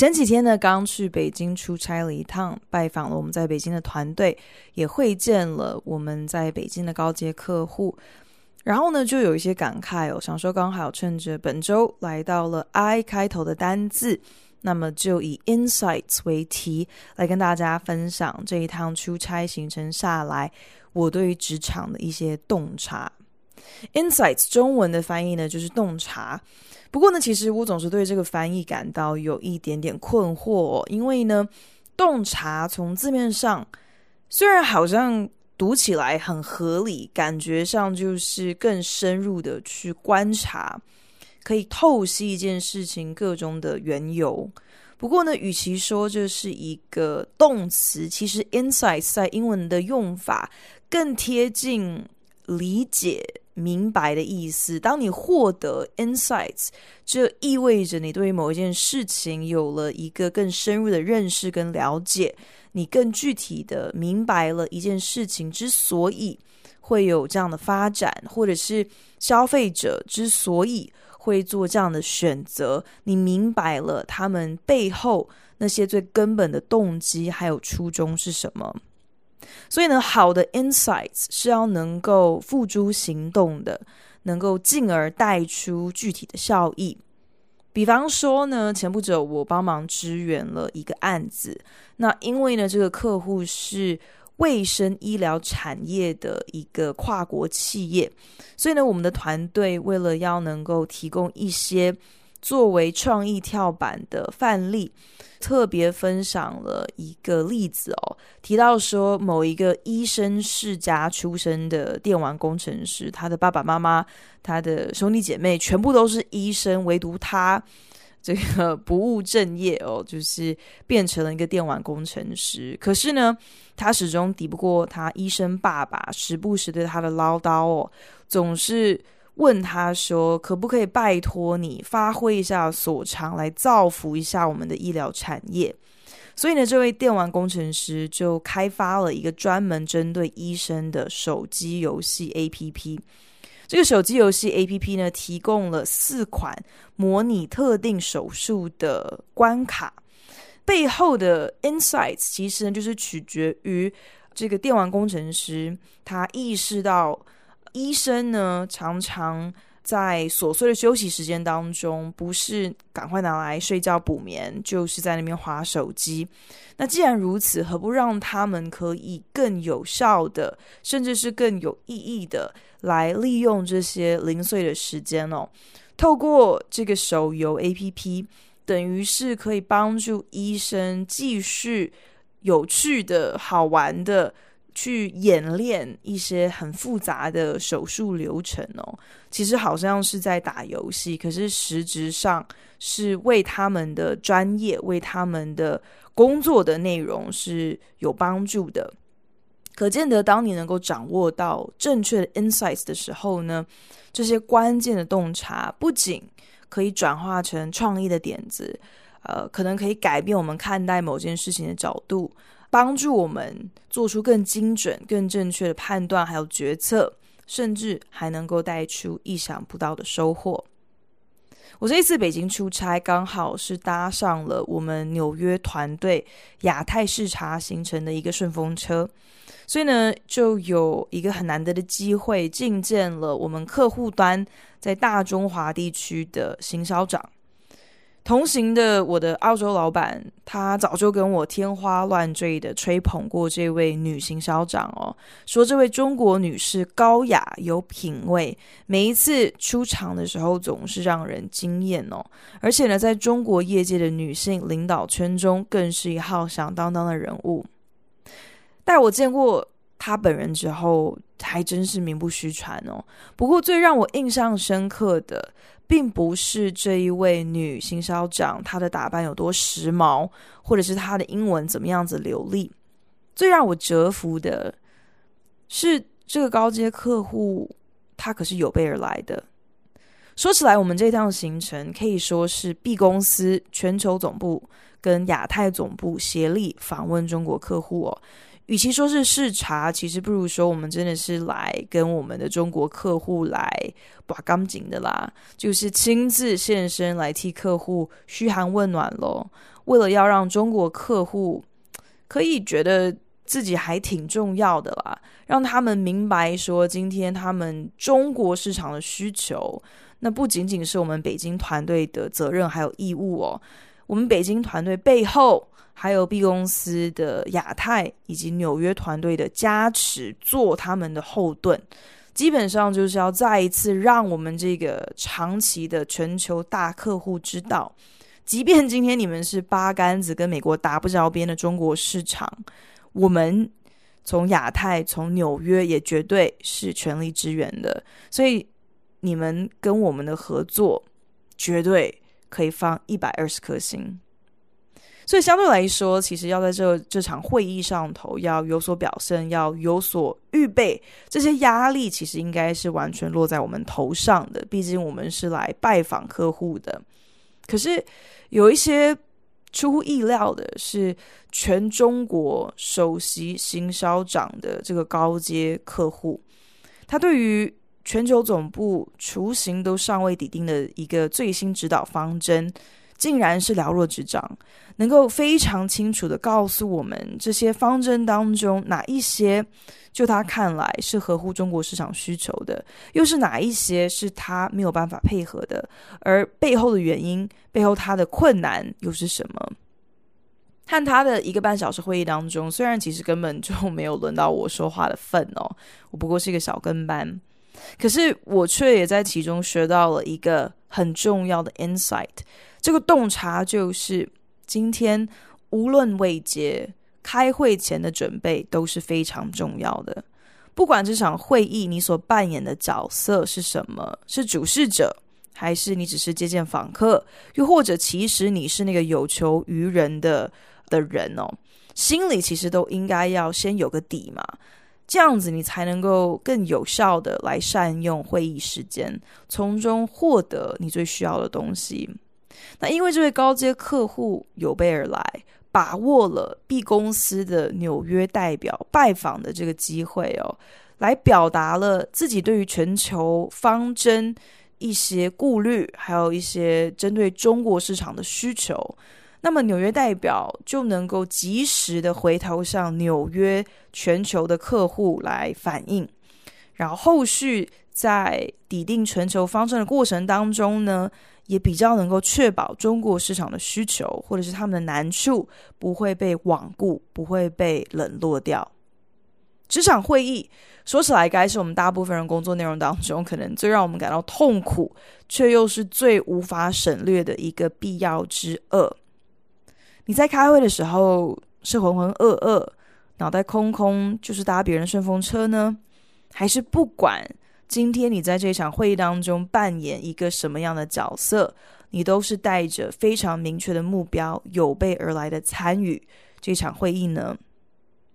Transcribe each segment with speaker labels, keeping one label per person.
Speaker 1: 前几天呢，刚去北京出差了一趟，拜访了我们在北京的团队，也会见了我们在北京的高阶客户。然后呢，就有一些感慨哦，想说刚好趁着本周来到了 I 开头的单字，那么就以 insights 为题来跟大家分享这一趟出差行程下来，我对于职场的一些洞察。Insights 中文的翻译呢，就是洞察。不过呢，其实我总是对这个翻译感到有一点点困惑哦，因为呢，洞察从字面上虽然好像。读起来很合理，感觉上就是更深入的去观察，可以透析一件事情各种的缘由。不过呢，与其说这是一个动词，其实 insights 在英文的用法更贴近理解、明白的意思。当你获得 insights，这意味着你对于某一件事情有了一个更深入的认识跟了解。你更具体的明白了一件事情之所以会有这样的发展，或者是消费者之所以会做这样的选择，你明白了他们背后那些最根本的动机还有初衷是什么。所以呢，好的 insights 是要能够付诸行动的，能够进而带出具体的效益。比方说呢，前不久我帮忙支援了一个案子，那因为呢，这个客户是卫生医疗产业的一个跨国企业，所以呢，我们的团队为了要能够提供一些作为创意跳板的范例。特别分享了一个例子哦，提到说某一个医生世家出身的电玩工程师，他的爸爸妈妈、他的兄弟姐妹全部都是医生，唯独他这个不务正业哦，就是变成了一个电玩工程师。可是呢，他始终抵不过他医生爸爸时不时对他的唠叨哦，总是。问他说：“可不可以拜托你发挥一下所长，来造福一下我们的医疗产业？”所以呢，这位电玩工程师就开发了一个专门针对医生的手机游戏 APP。这个手机游戏 APP 呢，提供了四款模拟特定手术的关卡。背后的 insights 其实呢，就是取决于这个电玩工程师他意识到。医生呢，常常在琐碎的休息时间当中，不是赶快拿来睡觉补眠，就是在那边滑手机。那既然如此，何不让他们可以更有效的，甚至是更有意义的来利用这些零碎的时间哦？透过这个手游 APP，等于是可以帮助医生继续有趣的好玩的。去演练一些很复杂的手术流程哦，其实好像是在打游戏，可是实质上是为他们的专业、为他们的工作的内容是有帮助的。可见得，当你能够掌握到正确的 insights 的时候呢，这些关键的洞察不仅可以转化成创意的点子，呃，可能可以改变我们看待某件事情的角度。帮助我们做出更精准、更正确的判断，还有决策，甚至还能够带出意想不到的收获。我这一次北京出差，刚好是搭上了我们纽约团队亚太视察行程的一个顺风车，所以呢，就有一个很难得的机会，觐见了我们客户端在大中华地区的行销长。同行的我的澳洲老板，他早就跟我天花乱坠的吹捧过这位女行销长哦，说这位中国女士高雅有品味，每一次出场的时候总是让人惊艳哦，而且呢，在中国业界的女性领导圈中，更是一号响当当的人物。待我见过她本人之后，还真是名不虚传哦。不过最让我印象深刻的，并不是这一位女行销长她的打扮有多时髦，或者是她的英文怎么样子流利。最让我折服的是这个高阶客户，他可是有备而来的。说起来，我们这趟行程可以说是 B 公司全球总部跟亚太总部协力访问中国客户哦。与其说是视察，其实不如说我们真的是来跟我们的中国客户来把钢筋的啦，就是亲自现身来替客户嘘寒问暖喽。为了要让中国客户可以觉得自己还挺重要的啦，让他们明白说今天他们中国市场的需求。那不仅仅是我们北京团队的责任，还有义务哦。我们北京团队背后还有 B 公司的亚太以及纽约团队的加持，做他们的后盾。基本上就是要再一次让我们这个长期的全球大客户知道，即便今天你们是八竿子跟美国打不着边的中国市场，我们从亚太、从纽约也绝对是全力支援的。所以。你们跟我们的合作绝对可以放一百二十颗星，所以相对来说，其实要在这这场会议上头要有所表现，要有所预备，这些压力其实应该是完全落在我们头上的。毕竟我们是来拜访客户的。可是有一些出乎意料的是，全中国首席行销长的这个高阶客户，他对于全球总部雏形都尚未拟定的一个最新指导方针，竟然是了若指掌，能够非常清楚地告诉我们这些方针当中哪一些，就他看来是合乎中国市场需求的，又是哪一些是他没有办法配合的，而背后的原因，背后他的困难又是什么？看他的一个半小时会议当中，虽然其实根本就没有轮到我说话的份哦，我不过是一个小跟班。可是我却也在其中学到了一个很重要的 insight。这个洞察就是，今天无论位阶，开会前的准备都是非常重要的。不管这场会议你所扮演的角色是什么，是主事者，还是你只是接见访客，又或者其实你是那个有求于人的的人哦，心里其实都应该要先有个底嘛。这样子，你才能够更有效的来善用会议时间，从中获得你最需要的东西。那因为这位高阶客户有备而来，把握了 B 公司的纽约代表拜访的这个机会哦，来表达了自己对于全球方针一些顾虑，还有一些针对中国市场的需求。那么纽约代表就能够及时的回头向纽约全球的客户来反映，然后后续在拟定全球方针的过程当中呢，也比较能够确保中国市场的需求或者是他们的难处不会被罔顾，不会被冷落掉。职场会议说起来，该是我们大部分人工作内容当中可能最让我们感到痛苦，却又是最无法省略的一个必要之恶。你在开会的时候是浑浑噩噩、脑袋空空，就是搭别人顺风车呢？还是不管今天你在这场会议当中扮演一个什么样的角色，你都是带着非常明确的目标，有备而来的参与这场会议呢？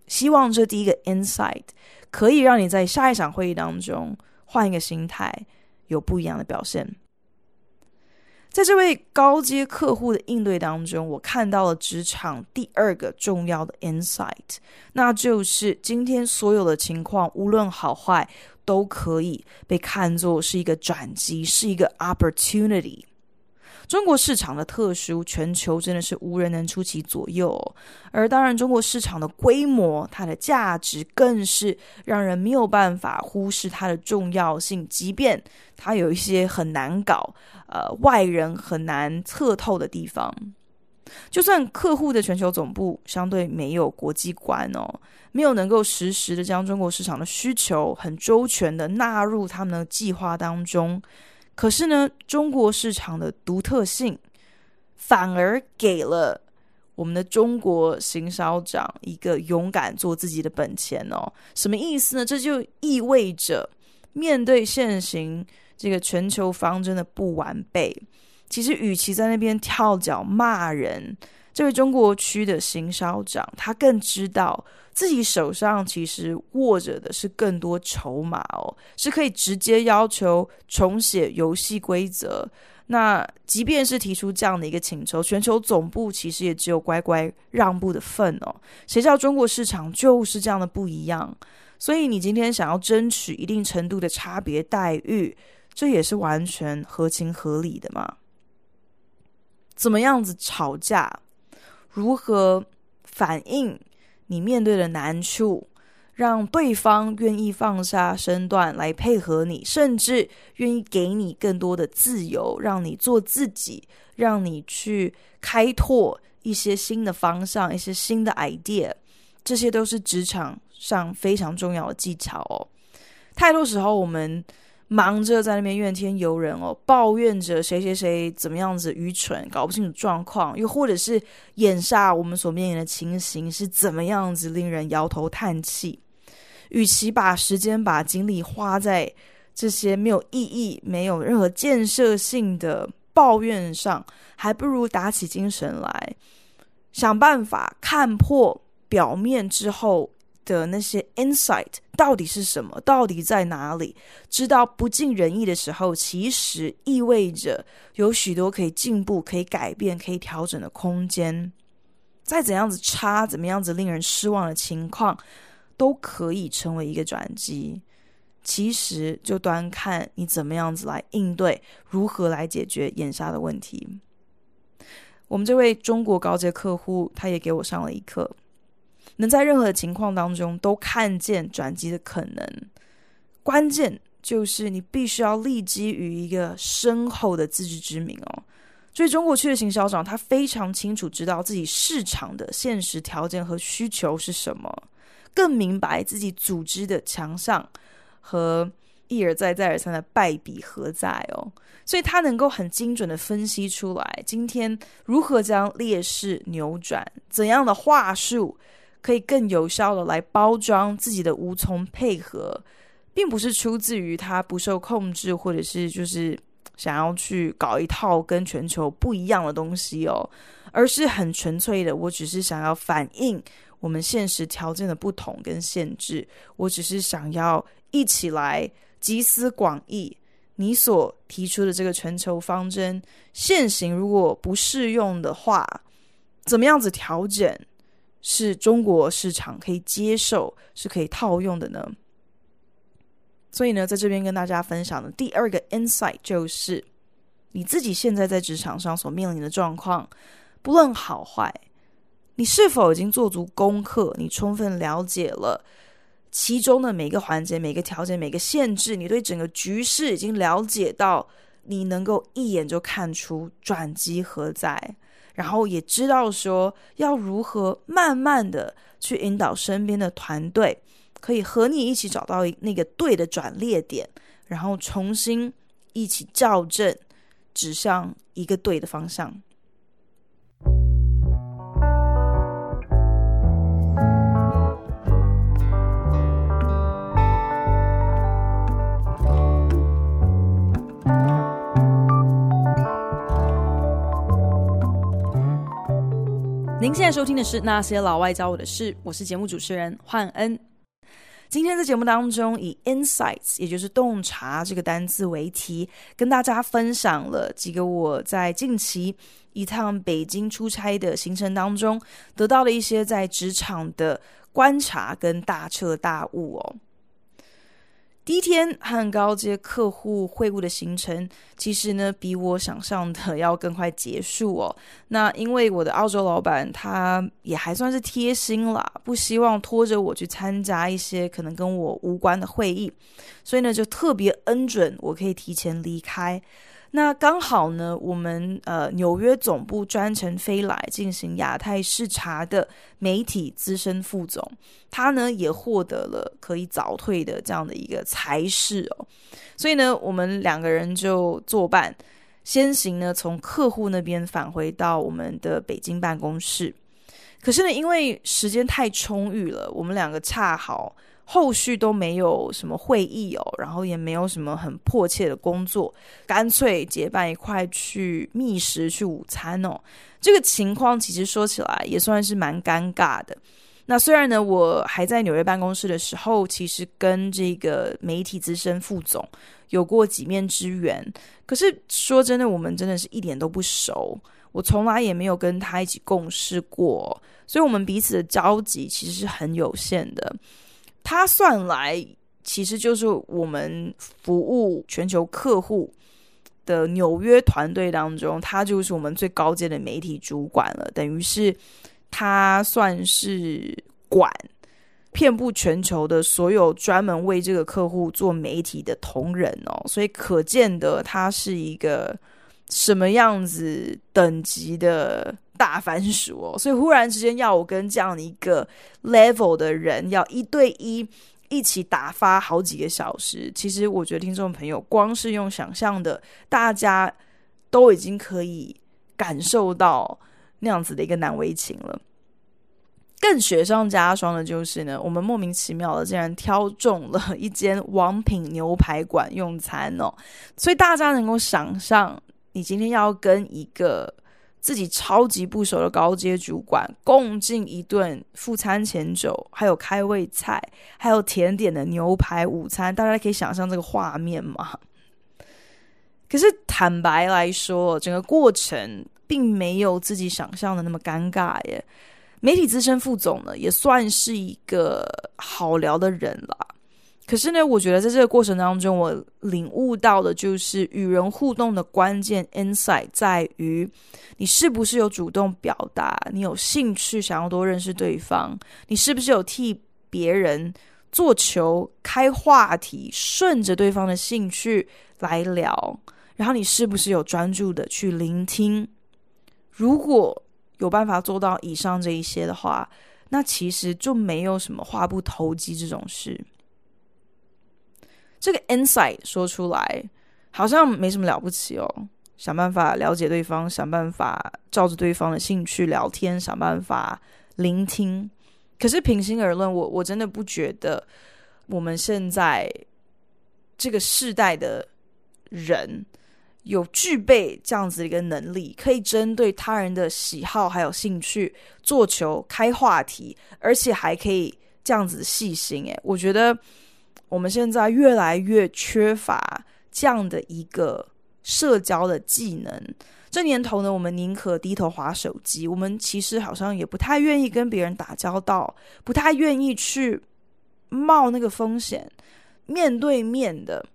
Speaker 1: 希望这第一个 insight 可以让你在下一场会议当中换一个心态，有不一样的表现。在这位高阶客户的应对当中，我看到了职场第二个重要的 insight，那就是今天所有的情况，无论好坏，都可以被看作是一个转机，是一个 opportunity。中国市场的特殊，全球真的是无人能出其左右。而当然，中国市场的规模，它的价值，更是让人没有办法忽视它的重要性。即便它有一些很难搞，呃，外人很难测透的地方。就算客户的全球总部相对没有国际观哦，没有能够实时的将中国市场的需求很周全的纳入他们的计划当中。可是呢，中国市场的独特性反而给了我们的中国行销长一个勇敢做自己的本钱哦。什么意思呢？这就意味着面对现行这个全球方针的不完备，其实与其在那边跳脚骂人，这位中国区的行销长他更知道自己手上其实握着的是更多筹码哦，是可以直接要求重写游戏规则。那即便是提出这样的一个请求，全球总部其实也只有乖乖让步的份哦。谁知道中国市场就是这样的不一样，所以你今天想要争取一定程度的差别待遇，这也是完全合情合理的嘛。怎么样子吵架，如何反映你面对的难处？让对方愿意放下身段来配合你，甚至愿意给你更多的自由，让你做自己，让你去开拓一些新的方向、一些新的 idea，这些都是职场上非常重要的技巧哦。太多时候，我们忙着在那边怨天尤人哦，抱怨着谁谁谁怎么样子愚蠢，搞不清楚状况，又或者是眼下我们所面临的情形是怎么样子，令人摇头叹气。与其把时间、把精力花在这些没有意义、没有任何建设性的抱怨上，还不如打起精神来，想办法看破表面之后的那些 insight 到底是什么，到底在哪里。知道不尽人意的时候，其实意味着有许多可以进步、可以改变、可以调整的空间。再怎样子差、怎么样子令人失望的情况，都可以成为一个转机，其实就端看你怎么样子来应对，如何来解决眼下的问题。我们这位中国高阶客户，他也给我上了一课，能在任何情况当中都看见转机的可能。关键就是你必须要立基于一个深厚的自知之明哦。所以中国区的行销长，他非常清楚知道自己市场的现实条件和需求是什么。更明白自己组织的强项和一而再再而三的败笔何在哦，所以他能够很精准的分析出来，今天如何将劣势扭转，怎样的话术可以更有效的来包装自己的无从配合，并不是出自于他不受控制，或者是就是想要去搞一套跟全球不一样的东西哦，而是很纯粹的，我只是想要反映。我们现实条件的不同跟限制，我只是想要一起来集思广益。你所提出的这个全球方针，现行如果不适用的话，怎么样子调整是中国市场可以接受、是可以套用的呢？所以呢，在这边跟大家分享的第二个 insight 就是，你自己现在在职场上所面临的状况，不论好坏。你是否已经做足功课？你充分了解了其中的每个环节、每个条件、每个限制？你对整个局势已经了解到，你能够一眼就看出转机何在，然后也知道说要如何慢慢的去引导身边的团队，可以和你一起找到那个对的转捩点，然后重新一起校正，指向一个对的方向。您现在收听的是《那些老外教我的事》，我是节目主持人焕恩。今天在节目当中，以 insights，也就是洞察这个单字为题，跟大家分享了几个我在近期一趟北京出差的行程当中得到的一些在职场的观察跟大彻大悟哦。第一天和高阶客户会晤的行程，其实呢比我想象的要更快结束哦。那因为我的澳洲老板他也还算是贴心啦，不希望拖着我去参加一些可能跟我无关的会议，所以呢就特别恩准我可以提前离开。那刚好呢，我们呃纽约总部专程飞来进行亚太视察的媒体资深副总，他呢也获得了可以早退的这样的一个差事哦，所以呢，我们两个人就作伴，先行呢从客户那边返回到我们的北京办公室。可是呢，因为时间太充裕了，我们两个恰好后续都没有什么会议哦，然后也没有什么很迫切的工作，干脆结伴一块去觅食去午餐哦。这个情况其实说起来也算是蛮尴尬的。那虽然呢，我还在纽约办公室的时候，其实跟这个媒体资深副总有过几面之缘，可是说真的，我们真的是一点都不熟。我从来也没有跟他一起共事过，所以我们彼此的交集其实是很有限的。他算来其实就是我们服务全球客户的纽约团队当中，他就是我们最高阶的媒体主管了，等于是他算是管遍布全球的所有专门为这个客户做媒体的同仁哦，所以可见得他是一个。什么样子等级的大番薯哦？所以忽然之间要我跟这样的一个 level 的人要一对一一起打发好几个小时，其实我觉得听众朋友光是用想象的，大家都已经可以感受到那样子的一个难为情了。更雪上加霜的就是呢，我们莫名其妙的竟然挑中了一间王品牛排馆用餐哦，所以大家能够想象。你今天要跟一个自己超级不熟的高阶主管共进一顿副餐前酒，还有开胃菜，还有甜点的牛排午餐，大家可以想象这个画面吗？可是坦白来说，整个过程并没有自己想象的那么尴尬耶。媒体资深副总呢，也算是一个好聊的人啦。可是呢，我觉得在这个过程当中，我领悟到的就是与人互动的关键 insight 在于，你是不是有主动表达，你有兴趣想要多认识对方，你是不是有替别人做球、开话题，顺着对方的兴趣来聊，然后你是不是有专注的去聆听？如果有办法做到以上这一些的话，那其实就没有什么话不投机这种事。这个 insight 说出来好像没什么了不起哦，想办法了解对方，想办法照着对方的兴趣聊天，想办法聆听。可是平心而论，我我真的不觉得我们现在这个世代的人有具备这样子的一个能力，可以针对他人的喜好还有兴趣做球开话题，而且还可以这样子细心。诶，我觉得。我们现在越来越缺乏这样的一个社交的技能。这年头呢，我们宁可低头滑手机，我们其实好像也不太愿意跟别人打交道，不太愿意去冒那个风险，面对面的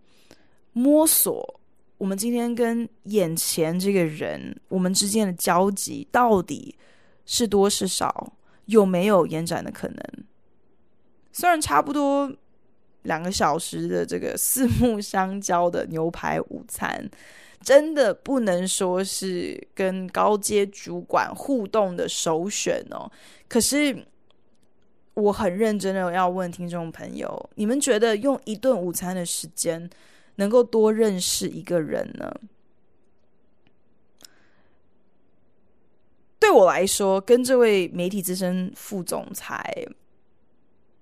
Speaker 1: 摸索。我们今天跟眼前这个人，我们之间的交集到底是多是少，有没有延展的可能？虽然差不多。两个小时的这个四目相交的牛排午餐，真的不能说是跟高阶主管互动的首选哦。可是我很认真的要问听众朋友，你们觉得用一顿午餐的时间能够多认识一个人呢？对我来说，跟这位媒体资深副总裁。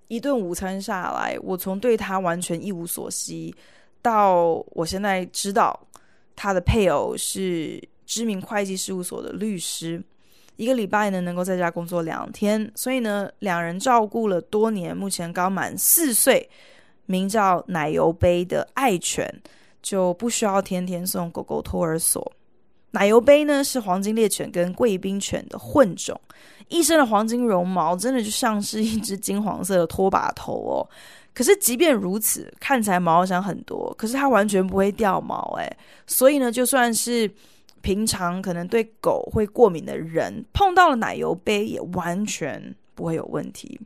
Speaker 1: 一顿午餐下来，我从对他完全一无所悉，到我现在知道他的配偶是知名会计事务所的律师，一个礼拜呢能够在家工作两天，所以呢两人照顾了多年，目前刚满四岁，名叫奶油杯的爱犬，就不需要天天送狗狗托儿所。奶油杯呢是黄金猎犬跟贵宾犬的混种，一身的黄金绒毛真的就像是一只金黄色的拖把头哦。可是即便如此，看起来毛好像很多，可是它完全不会掉毛诶。所以呢，就算是平常可能对狗会过敏的人，碰到了奶油杯也完全不会有问题。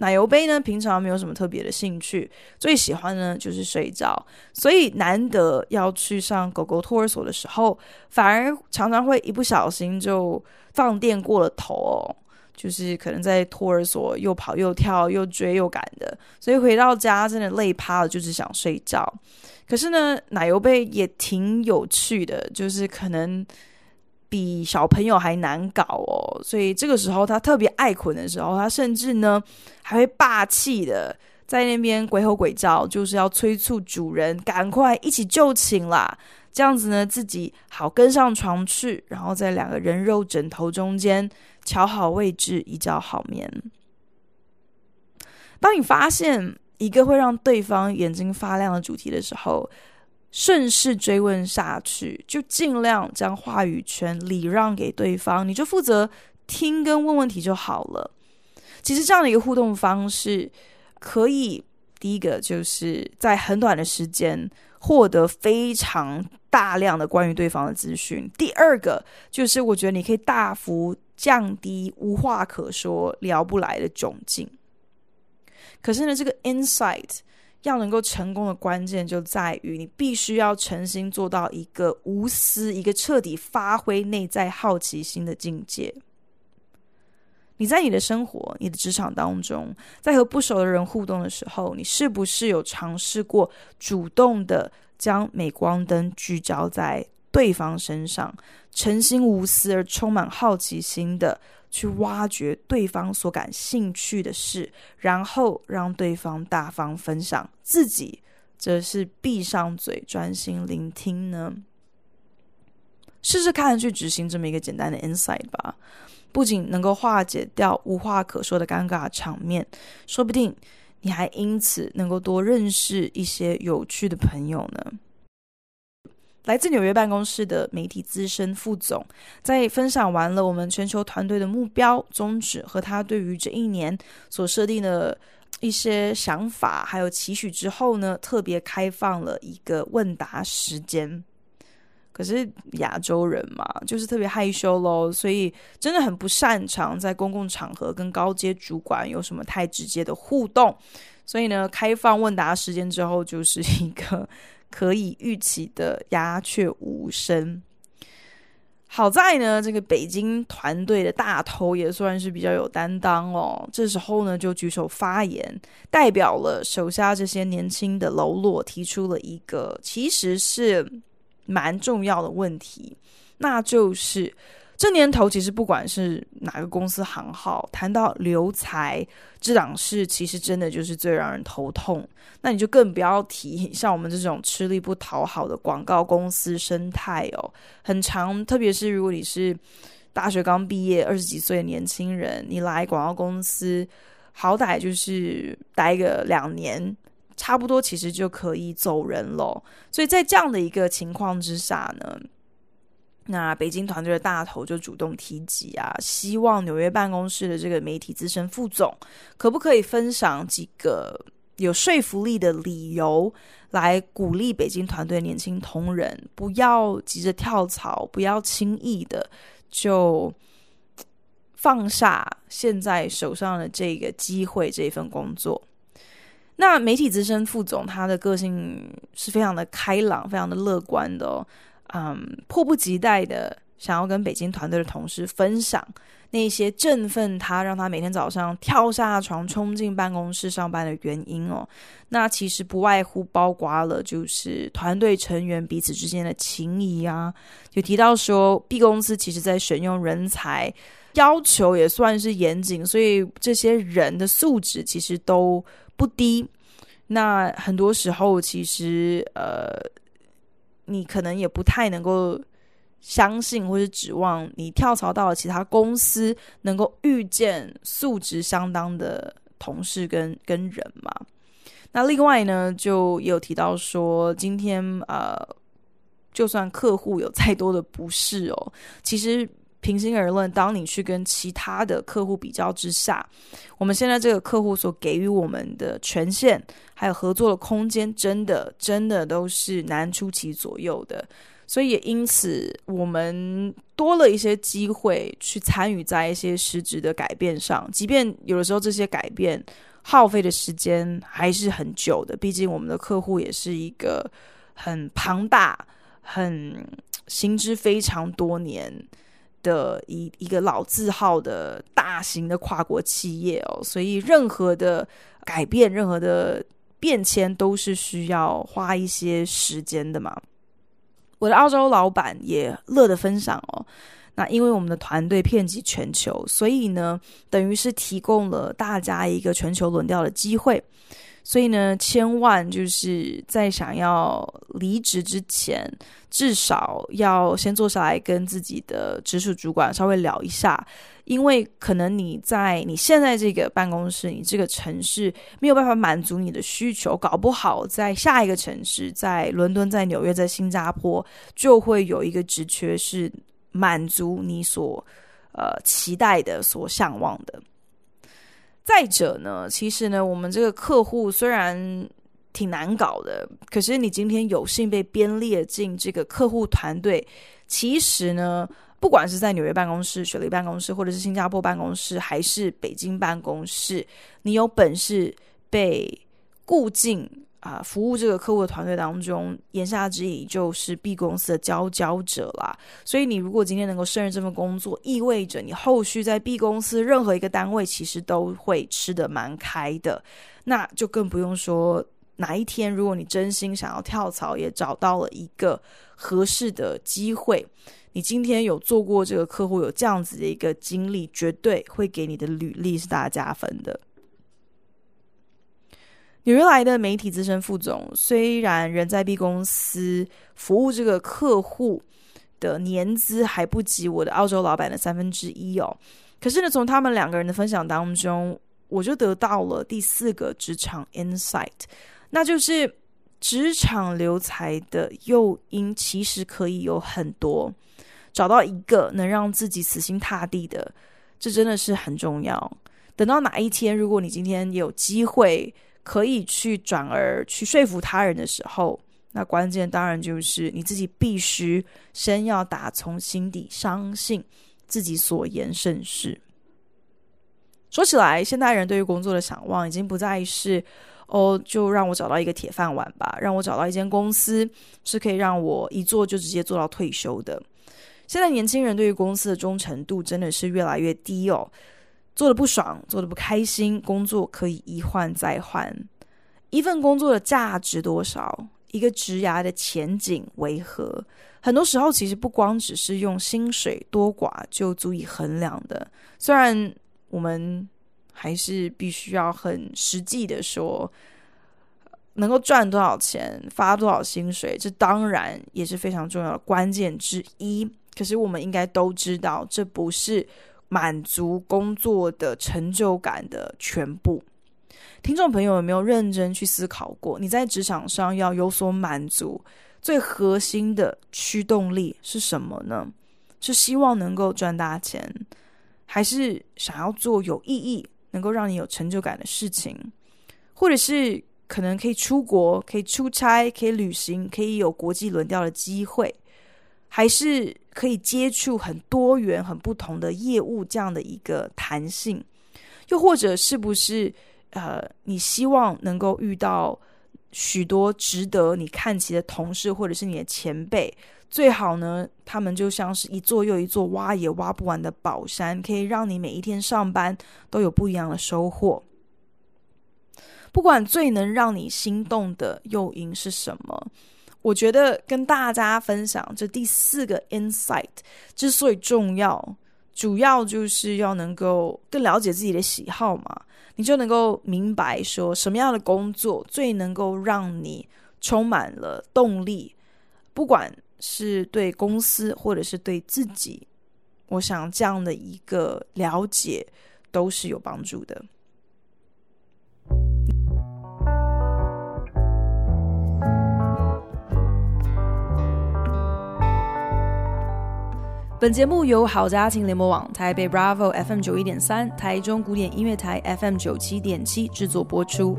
Speaker 1: 奶油杯呢，平常没有什么特别的兴趣，最喜欢呢就是睡觉，所以难得要去上狗狗托儿所的时候，反而常常会一不小心就放电过了头哦，就是可能在托儿所又跑又跳又追又赶的，所以回到家真的累趴了，就是想睡觉。可是呢，奶油杯也挺有趣的，就是可能比小朋友还难搞哦。所以这个时候他特别爱困的时候，他甚至呢还会霸气的在那边鬼吼鬼叫，就是要催促主人赶快一起就寝啦。这样子呢，自己好跟上床去，然后在两个人肉枕头中间乔好位置，一觉好眠。当你发现一个会让对方眼睛发亮的主题的时候，顺势追问下去，就尽量将话语权礼让给对方，你就负责听跟问问题就好了。其实这样的一个互动方式，可以第一个就是在很短的时间获得非常大量的关于对方的资讯。第二个就是，我觉得你可以大幅降低无话可说、聊不来的窘境。可是呢，这个 insight 要能够成功的关键就在于你必须要诚心做到一个无私、一个彻底发挥内在好奇心的境界。你在你的生活、你的职场当中，在和不熟的人互动的时候，你是不是有尝试过主动的将镁光灯聚焦在对方身上，诚心无私而充满好奇心的去挖掘对方所感兴趣的事，然后让对方大方分享，自己则是闭上嘴专心聆听呢？试试看去执行这么一个简单的 insight 吧。不仅能够化解掉无话可说的尴尬场面，说不定你还因此能够多认识一些有趣的朋友呢。来自纽约办公室的媒体资深副总，在分享完了我们全球团队的目标宗旨和他对于这一年所设定的一些想法还有期许之后呢，特别开放了一个问答时间。可是亚洲人嘛，就是特别害羞咯，所以真的很不擅长在公共场合跟高阶主管有什么太直接的互动。所以呢，开放问答时间之后，就是一个可以预期的鸦雀无声。好在呢，这个北京团队的大头也算是比较有担当哦。这时候呢，就举手发言，代表了手下这些年轻的喽啰，提出了一个其实是。蛮重要的问题，那就是这年头，其实不管是哪个公司行号，谈到留才这档事，其实真的就是最让人头痛。那你就更不要提像我们这种吃力不讨好的广告公司生态哦，很长。特别是如果你是大学刚毕业、二十几岁的年轻人，你来广告公司，好歹就是待个两年。差不多，其实就可以走人了。所以在这样的一个情况之下呢，那北京团队的大头就主动提及啊，希望纽约办公室的这个媒体资深副总，可不可以分享几个有说服力的理由，来鼓励北京团队年轻同仁，不要急着跳槽，不要轻易的就放下现在手上的这个机会，这份工作。那媒体资深副总，他的个性是非常的开朗，非常的乐观的哦，嗯，迫不及待的想要跟北京团队的同事分享那些振奋他，让他每天早上跳下床冲进办公室上班的原因哦。那其实不外乎包括了就是团队成员彼此之间的情谊啊，有提到说 B 公司其实在选用人才要求也算是严谨，所以这些人的素质其实都。不低，那很多时候其实呃，你可能也不太能够相信或者指望你跳槽到了其他公司，能够遇见素质相当的同事跟跟人嘛。那另外呢，就有提到说，今天呃，就算客户有再多的不适哦，其实。平心而论，当你去跟其他的客户比较之下，我们现在这个客户所给予我们的权限，还有合作的空间，真的真的都是难出其左右的。所以也因此，我们多了一些机会去参与在一些实质的改变上，即便有的时候这些改变耗费的时间还是很久的。毕竟我们的客户也是一个很庞大、很行之非常多年。的一一个老字号的大型的跨国企业哦，所以任何的改变、任何的变迁都是需要花一些时间的嘛。我的澳洲老板也乐得分享哦，那因为我们的团队遍及全球，所以呢，等于是提供了大家一个全球轮调的机会。所以呢，千万就是在想要离职之前，至少要先坐下来跟自己的直属主管稍微聊一下，因为可能你在你现在这个办公室，你这个城市没有办法满足你的需求，搞不好在下一个城市，在伦敦、在纽约、在新加坡，就会有一个职缺是满足你所呃期待的、所向往的。再者呢，其实呢，我们这个客户虽然挺难搞的，可是你今天有幸被编列进这个客户团队，其实呢，不管是在纽约办公室、雪梨办公室，或者是新加坡办公室，还是北京办公室，你有本事被雇进。啊，服务这个客户的团队当中，言下之意就是 B 公司的佼佼者啦。所以，你如果今天能够胜任这份工作，意味着你后续在 B 公司任何一个单位，其实都会吃得蛮开的。那就更不用说哪一天，如果你真心想要跳槽，也找到了一个合适的机会，你今天有做过这个客户，有这样子的一个经历，绝对会给你的履历是大加分的。纽约来的媒体资深副总，虽然人在 B 公司服务这个客户的年资还不及我的澳洲老板的三分之一哦，可是呢，从他们两个人的分享当中，我就得到了第四个职场 insight，那就是职场留才的诱因其实可以有很多，找到一个能让自己死心塌地的，这真的是很重要。等到哪一天，如果你今天有机会，可以去转而去说服他人的时候，那关键当然就是你自己必须先要打从心底相信自己所言甚是。说起来，现代人对于工作的想望已经不再是哦，就让我找到一个铁饭碗吧，让我找到一间公司是可以让我一做就直接做到退休的。现在年轻人对于公司的忠诚度真的是越来越低哦。做的不爽，做的不开心，工作可以一换再换。一份工作的价值多少？一个职涯的前景为何？很多时候其实不光只是用薪水多寡就足以衡量的。虽然我们还是必须要很实际的说，能够赚多少钱，发多少薪水，这当然也是非常重要的关键之一。可是我们应该都知道，这不是。满足工作的成就感的全部，听众朋友有没有认真去思考过？你在职场上要有所满足，最核心的驱动力是什么呢？是希望能够赚大钱，还是想要做有意义、能够让你有成就感的事情？或者是可能可以出国、可以出差、可以旅行、可以有国际轮调的机会？还是可以接触很多元、很不同的业务，这样的一个弹性，又或者是不是呃，你希望能够遇到许多值得你看齐的同事，或者是你的前辈，最好呢，他们就像是一座又一座挖也挖不完的宝山，可以让你每一天上班都有不一样的收获。不管最能让你心动的诱因是什么。我觉得跟大家分享这第四个 insight 之所以重要，主要就是要能够更了解自己的喜好嘛，你就能够明白说什么样的工作最能够让你充满了动力，不管是对公司或者是对自己，我想这样的一个了解都是有帮助的。本节目由好家庭联播网、台北 Bravo FM 九一点三、台中古典音乐台 FM 九七点七制作播出。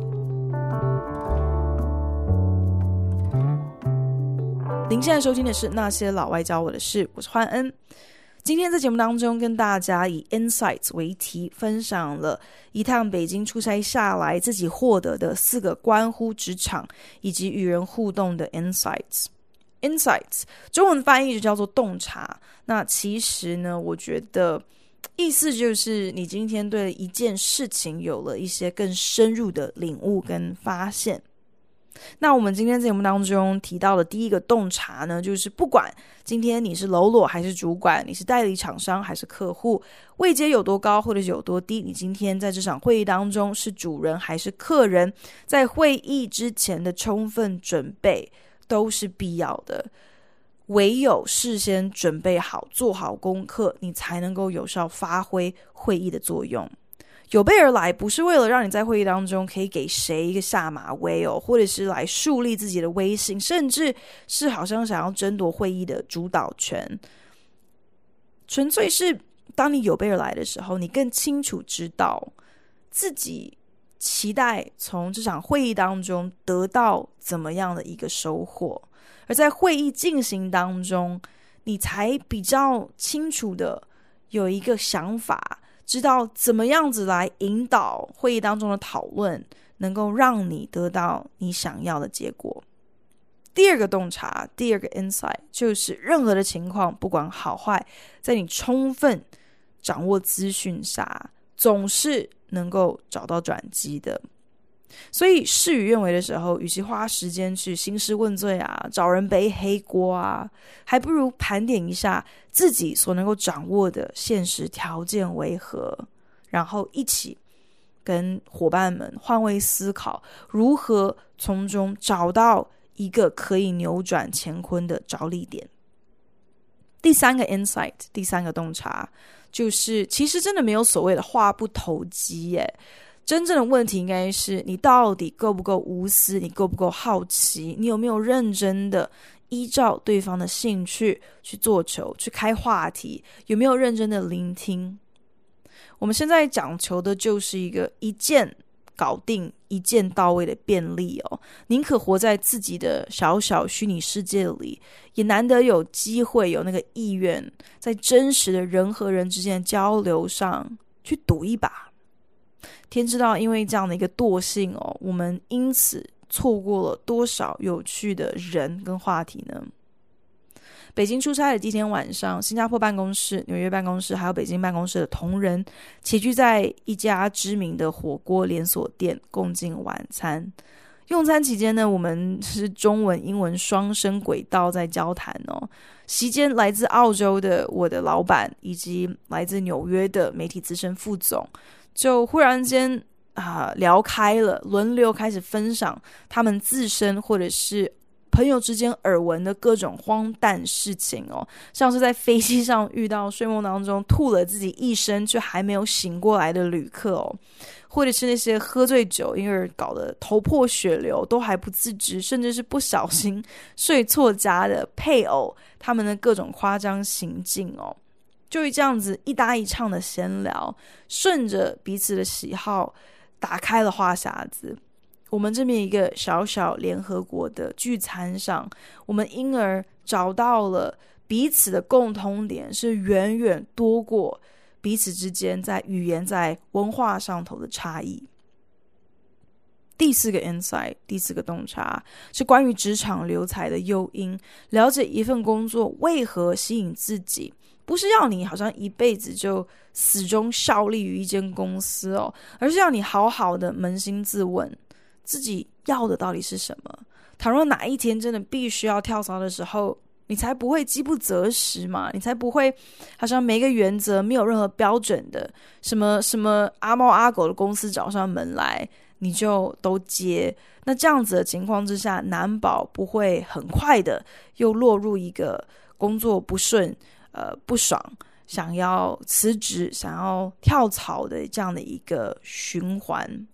Speaker 1: 您现在收听的是《那些老外教我的事》，我是焕恩。今天在节目当中，跟大家以 Insights 为题，分享了一趟北京出差下来自己获得的四个关乎职场以及与人互动的 Insights。Insights 中文翻译就叫做洞察。那其实呢，我觉得意思就是你今天对一件事情有了一些更深入的领悟跟发现。那我们今天节目当中提到的第一个洞察呢，就是不管今天你是喽啰还是主管，你是代理厂商还是客户，位阶有多高或者是有多低，你今天在这场会议当中是主人还是客人，在会议之前的充分准备都是必要的。唯有事先准备好，做好功课，你才能够有效发挥会议的作用。有备而来，不是为了让你在会议当中可以给谁一个下马威哦，或者是来树立自己的威信，甚至是好像想要争夺会议的主导权。纯粹是当你有备而来的时候，你更清楚知道自己期待从这场会议当中得到怎么样的一个收获，而在会议进行当中，你才比较清楚的有一个想法。知道怎么样子来引导会议当中的讨论，能够让你得到你想要的结果。第二个洞察，第二个 insight 就是任何的情况，不管好坏，在你充分掌握资讯下，总是能够找到转机的。所以事与愿违的时候，与其花时间去兴师问罪啊，找人背黑锅啊，还不如盘点一下自己所能够掌握的现实条件为何，然后一起跟伙伴们换位思考，如何从中找到一个可以扭转乾坤的着力点。第三个 insight，第三个洞察，就是其实真的没有所谓的话不投机耶。真正的问题应该是你到底够不够无私，你够不够好奇，你有没有认真的依照对方的兴趣去做球，去开话题，有没有认真的聆听？我们现在讲求的就是一个一见搞定、一键到位的便利哦。宁可活在自己的小小虚拟世界里，也难得有机会有那个意愿，在真实的人和人之间的交流上去赌一把。天知道，因为这样的一个惰性哦，我们因此错过了多少有趣的人跟话题呢？北京出差的第一天晚上，新加坡办公室、纽约办公室还有北京办公室的同仁齐聚在一家知名的火锅连锁店共进晚餐。用餐期间呢，我们是中文、英文双声轨道在交谈哦。席间，来自澳洲的我的老板以及来自纽约的媒体资深副总。就忽然间啊、聊开了，轮流开始分享他们自身或者是朋友之间耳闻的各种荒诞事情哦，像是在飞机上遇到睡梦当中吐了自己一身却还没有醒过来的旅客哦，或者是那些喝醉酒因而搞得头破血流都还不自知，甚至是不小心 睡错家的配偶，他们的各种夸张行径哦。就这样子一搭一唱的闲聊，顺着彼此的喜好打开了话匣子。我们这边一个小小联合国的聚餐上，我们因而找到了彼此的共通点，是远远多过彼此之间在语言、在文化上头的差异。第四个 insight，第四个洞察是关于职场留才的诱因，了解一份工作为何吸引自己。不是要你好像一辈子就始终效力于一间公司哦，而是要你好好的扪心自问，自己要的到底是什么？倘若哪一天真的必须要跳槽的时候，你才不会饥不择食嘛，你才不会好像没个原则、没有任何标准的什么什么阿猫阿狗的公司找上门来，你就都接。那这样子的情况之下，难保不会很快的又落入一个工作不顺。呃，不爽，想要辞职，想要跳槽的这样的一个循环。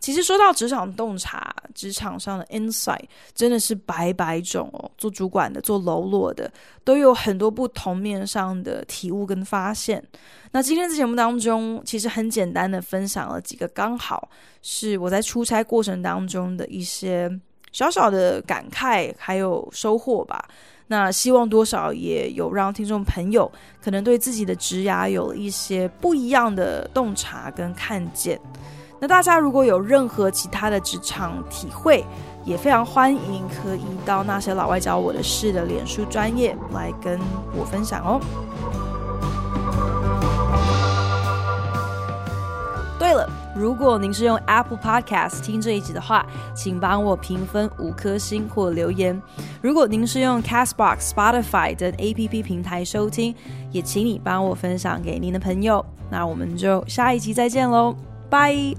Speaker 1: 其实说到职场洞察，职场上的 insight 真的是百百种哦。做主管的，做喽啰的，都有很多不同面上的体悟跟发现。那今天在节目当中，其实很简单的分享了几个，刚好是我在出差过程当中的一些小小的感慨，还有收获吧。那希望多少也有让听众朋友可能对自己的职涯有一些不一样的洞察跟看见。那大家如果有任何其他的职场体会，也非常欢迎可以到那些老外教我的事的脸书专业来跟我分享哦。对了。如果您是用 Apple Podcast 听这一集的话，请帮我评分五颗星或留言。如果您是用 Castbox、Spotify 等 APP 平台收听，也请你帮我分享给您的朋友。那我们就下一集再见喽，拜。